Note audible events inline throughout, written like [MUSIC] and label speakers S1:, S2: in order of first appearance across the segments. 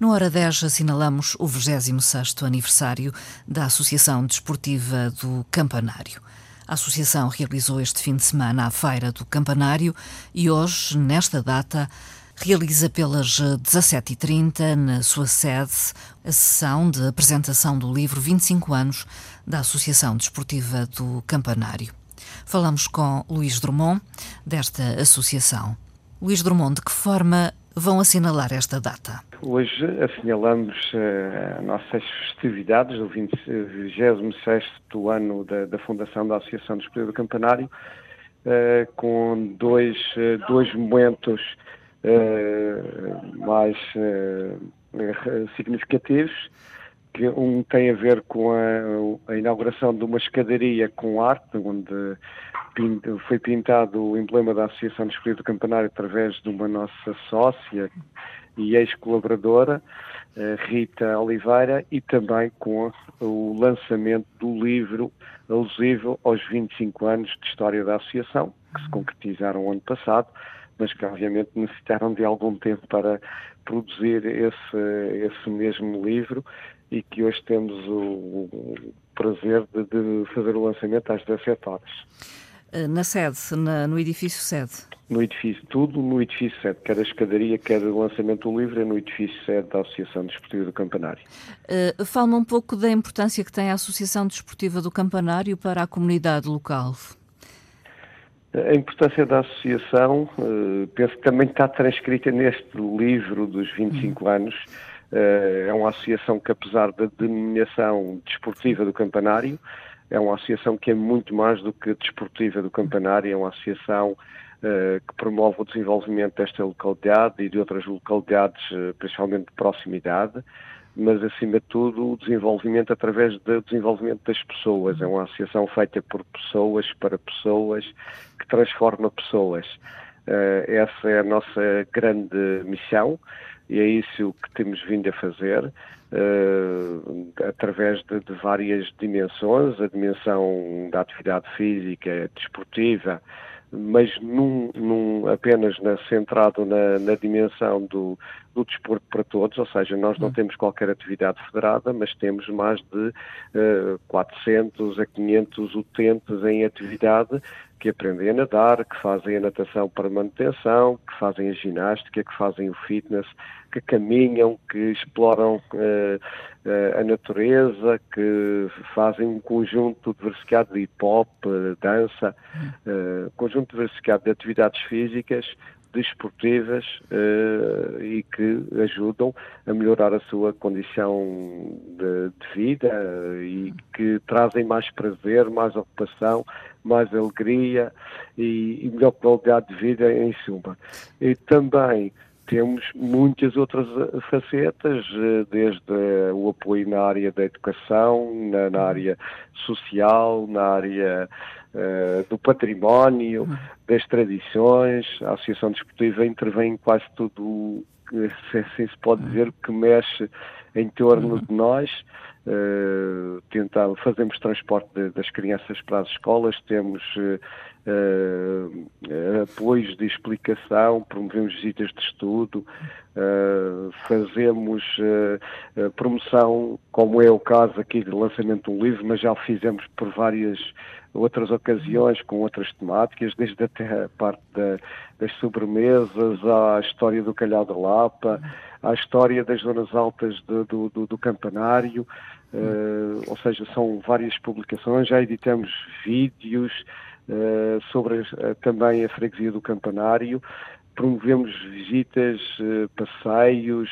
S1: No Hora 10 assinalamos o 26º aniversário da Associação Desportiva do Campanário. A associação realizou este fim de semana a Feira do Campanário e hoje, nesta data, realiza pelas 17h30, na sua sede, a sessão de apresentação do livro 25 anos da Associação Desportiva do Campanário. Falamos com Luís Drummond, desta associação. Luís Drummond, de que forma vão assinalar esta data?
S2: Hoje assinalamos uh, nossas festividades do 26º ano da, da, Fundação da Associação dos Esportivo do Campanário, uh, com dois, uh, dois momentos mais significativos, que um tem a ver com a, a inauguração de uma escadaria com arte, onde foi pintado o emblema da Associação dos Esportivo do Campanário através de uma nossa sócia e ex-colaboradora, eh, Rita Oliveira, e também com o lançamento do livro alusivo aos 25 anos de história da Associação, que se concretizaram ano passado, mas que obviamente necessitaram de algum tempo para produzir esse, esse mesmo livro e que hoje temos o, o prazer de, de, fazer o lançamento às 17 horas.
S1: Eh, na sede, na, no edifício sede?
S2: no edifício, tudo no edifício sede, quer a escadaria, quer o lançamento do livro, é no edifício sede da Associação Desportiva do Campanário.
S1: Uh, Fala-me um pouco da importância que tem a Associação Desportiva do Campanário para a comunidade local.
S2: A importância da associação, uh, penso que também está transcrita neste livro dos 25 uhum. anos. Uh, é uma associação que, apesar da denominação desportiva do Campanário, é uma associação que é muito mais do que desportiva do Campanário, é uma associação eh, que promove o desenvolvimento desta localidade e de outras localidades, eh, principalmente de proximidade, mas acima de tudo o desenvolvimento através do desenvolvimento das pessoas. É uma associação feita por pessoas, para pessoas, que transforma pessoas. Uh, essa é a nossa grande missão e é isso que temos vindo a fazer uh, através de, de, várias dimensões, a dimensão da atividade física, desportiva, mas num, num, apenas na, centrado na, na dimensão do, do, desporto para todos, ou seja, nós não hum. temos qualquer atividade federada, mas temos mais de uh, 400 a 500 utentes em atividade que aprendem a nadar, que fazem a natação para manutenção, que fazem a ginástica, que fazem o fitness, que caminham, que exploram uh, uh, a natureza, que fazem um conjunto diversificado de hip hop, dança, uh, conjunto diversificado de atividades físicas, desportivas e que ajudam a melhorar a sua condição de, de vida e que trazem mais prazer, mais ocupação, mais alegria e, e melhor qualidade de vida em suma. E também temos muitas outras eh, facetas, eh, desde o apoio na área da educação, na, na área social, na área uh, do património, das tradições. A Associação Desportiva intervém em quase tudo, [LAUGHS] se se pode dizer, que mexe em torno de nós. Uh, tentar, fazemos transporte de, das crianças para as escolas, temos uh, uh, apoios de explicação, promovemos visitas de estudo, uh, fazemos promoção, como é o caso aqui de lançamento de um livro, mas já o fizemos por várias outras ocasiões, com outras temáticas, desde até a parte da, das sobremesas, à história do Calhau da Lapa, à história das zonas altas do, do, do campanário, uh, ou seja, são várias publicações, já editamos vídeos, uh, sobre uh, também a freguesia do Campanário. Promovemos visitas, uh, passeios,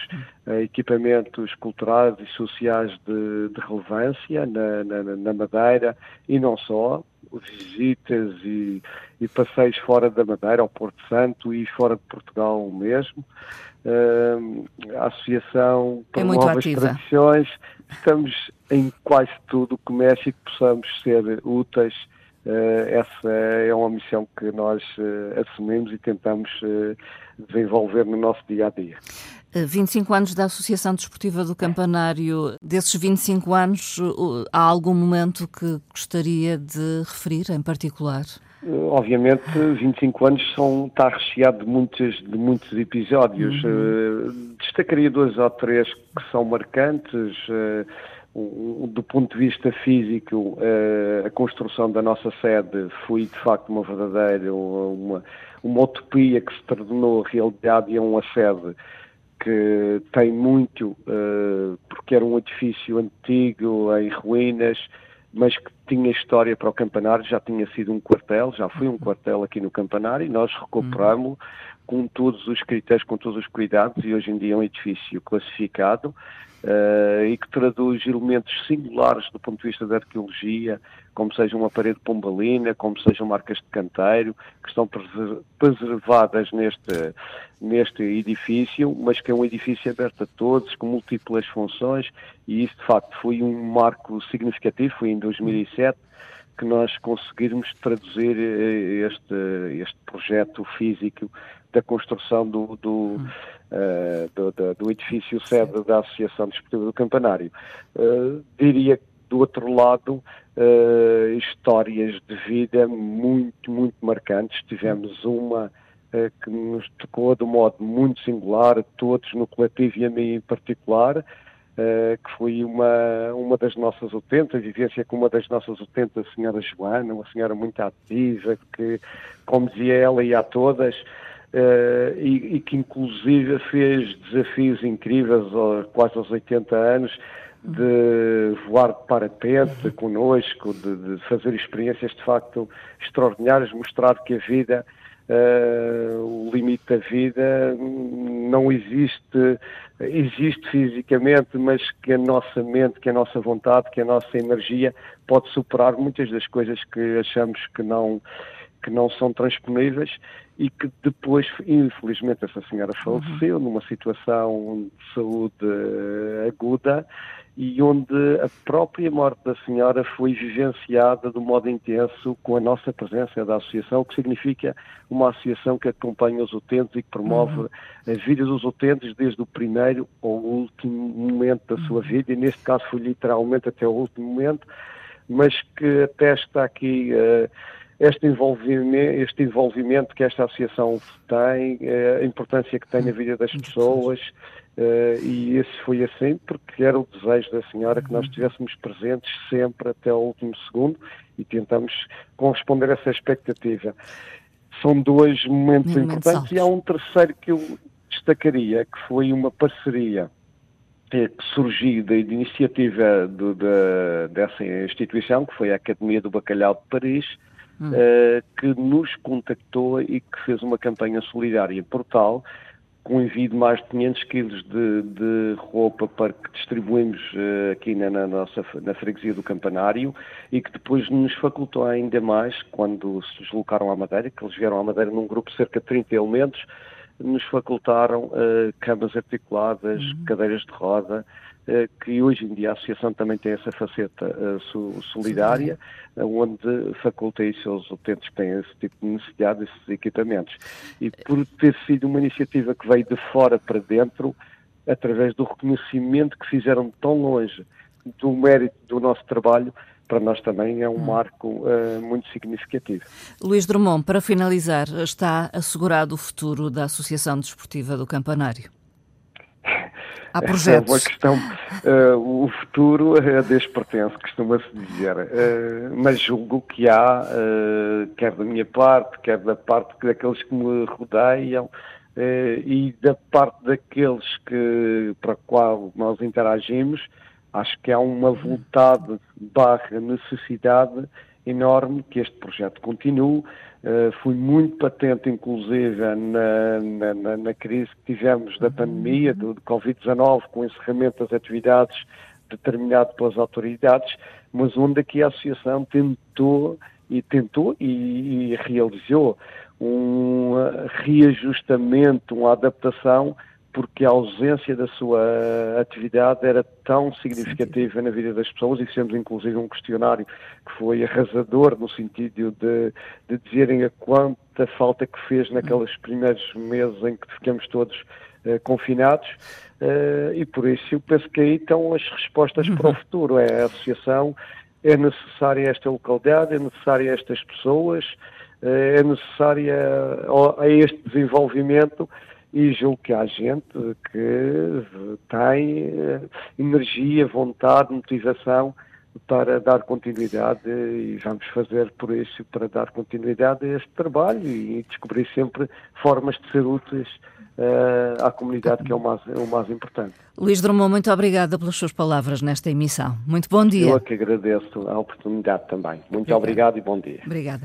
S2: equipamentos culturais e sociais de, de relevância na, na, na, Madeira e não só, visitas e, e, passeios fora da Madeira, ao Porto Santo e fora de Portugal mesmo. a associação
S1: é promove as
S2: tradições, estamos em quase tudo que mexe e que possamos ser úteis eh, essa é uma missão que nós eh, assumimos e tentamos eh, desenvolver no nosso dia a dia.
S1: 25 anos da Associação Desportiva do Campanário. Desses 25 anos, há algum momento que gostaria de referir em particular?
S2: Obviamente, 25 anos são, está recheado de muitos, de muitos episódios. Uhum. Uh, destacaria dois ou três que são marcantes. Do ponto de vista físico, a construção da nossa sede foi de facto uma verdadeira, uma, uma utopia que se tornou realidade e é uma sede que tem muito, porque era um edifício antigo, em ruínas, mas que tinha história para o campanário, já tinha sido um quartel, já foi um uhum. quartel aqui no campanário e nós uhum. Com todos os critérios, com todos os cuidados e hoje em dia é um edifício classificado uh, e que traduz elementos singulares do ponto de vista da arqueologia, como seja uma parede pombalina, como sejam marcas de canteiro, que estão preservadas neste, neste edifício, mas que é um edifício aberto a todos, com múltiplas funções, e isso de facto foi um marco significativo, foi em 2007 que nós conseguirmos traduzir eh, este, este projeto físico da construção do, do, uh, do, do, do edifício sede da Associação Desportiva do Campanário. Uh, diria que do outro lado, uh, histórias de vida muito, muito marcantes. Tivemos uma uh, que nos tocou de um modo muito singular, todos no coletivo e a mim em particular, uh, que foi uma, uma das nossas utentes, a vivência com uma das nossas utentes, a senhora Joana, uma senhora muito ativa, que, como dizia ela e a todas, Uh, e, e, que inclusive fez desafios incríveis quase aos 80 anos de voar de parapente connosco, de, de, fazer experiências de facto extraordinárias, mostrar que a vida, uh, o limite da vida não existe, existe fisicamente, mas que a nossa mente, que a nossa vontade, que a nossa energia pode superar muitas das coisas que achamos que não que não são transponíveis e que depois, infelizmente, essa senhora uhum. faleceu numa situação de saúde eh, aguda e onde a própria morte da senhora foi vivenciada de um modo intenso com a nossa presença da associação, o que significa uma associação que acompanha os utentes e que promove uhum. a vida dos utentes desde o primeiro ao último momento da sua uhum. vida, e neste caso foi literalmente até o último momento, mas que atesta aqui uh, este envolvimento, este envolvimento que esta associação tem, uh, a importância que tem na vida das pessoas, Uh, e esse foi assim porque era o desejo da senhora que nós uhum. estivéssemos presentes sempre até ao último segundo e tentamos corresponder a essa expectativa. São dois momentos importantes e há um terceiro que eu destacaria, que foi uma parceria que surgiu da iniciativa do, da, dessa instituição, que foi a Academia do Bacalhau de Paris, hum. uh, que nos contactou e que fez uma campanha solidária por tal, com envio de mais de 500 quilos de, de roupa para que distribuímos uh, aqui na, na, nossa na freguesia do Campanário e que depois nos facultou ainda mais quando se deslocaram à Madeira, que eles vieram à Madeira num grupo de cerca de 30 elementos, nos facultaram uh, camas articuladas, uhum. cadeiras de roda, uh, que hoje em dia a Associação também tem essa faceta uh, solidária, onde faculta isso aos utentes que têm esse tipo de necessidade, esses equipamentos. E por ter sido uma iniciativa que veio de fora para dentro, através do reconhecimento que fizeram tão longe do mérito do nosso trabalho, para nós também é um hum. marco uh, muito significativo.
S1: Luís Drummond, para finalizar, está assegurado o futuro da Associação Desportiva do Campanário? Há [LAUGHS] projetos.
S2: é uma questão. Uh, o futuro é Deus pertence, costuma-se dizer. Uh, mas julgo que há, uh, quer da minha parte, quer da parte daqueles que me rodeiam, e da parte daqueles que, para a qual nós interagimos, Acho que há uma vontade barra necessidade enorme que este projeto continue. Uh, foi muito patente, inclusive, na, na, na, crise que tivemos da pandemia, do, do Covid-19, com o encerramento das atividades determinado pelas autoridades, mas onde aqui a Associação tentou e tentou e, e realizou um reajustamento, uma adaptação porque a ausência da sua atividade era tão significativa na vida das pessoas e fizemos inclusive um questionário que foi arrasador no sentido de, de dizerem a quanta falta que fez naqueles primeiros meses em que ficamos todos uh, confinados uh, e por isso eu penso que aí estão as respostas para o uhum. futuro, é a associação, é necessária esta localidade, é necessária estas pessoas, é necessária a este desenvolvimento e julgo que há gente que tem energia, vontade, motivação para dar continuidade e vamos fazer por isso para dar continuidade a este trabalho e descobrir sempre formas de ser úteis uh, à comunidade, que é o mais, é o mais importante.
S1: Luís Drummond, muito obrigada pelas suas palavras nesta emissão. Muito bom dia.
S2: Eu é que agradeço a oportunidade também. Muito obrigado, obrigado e bom dia.
S1: Obrigada.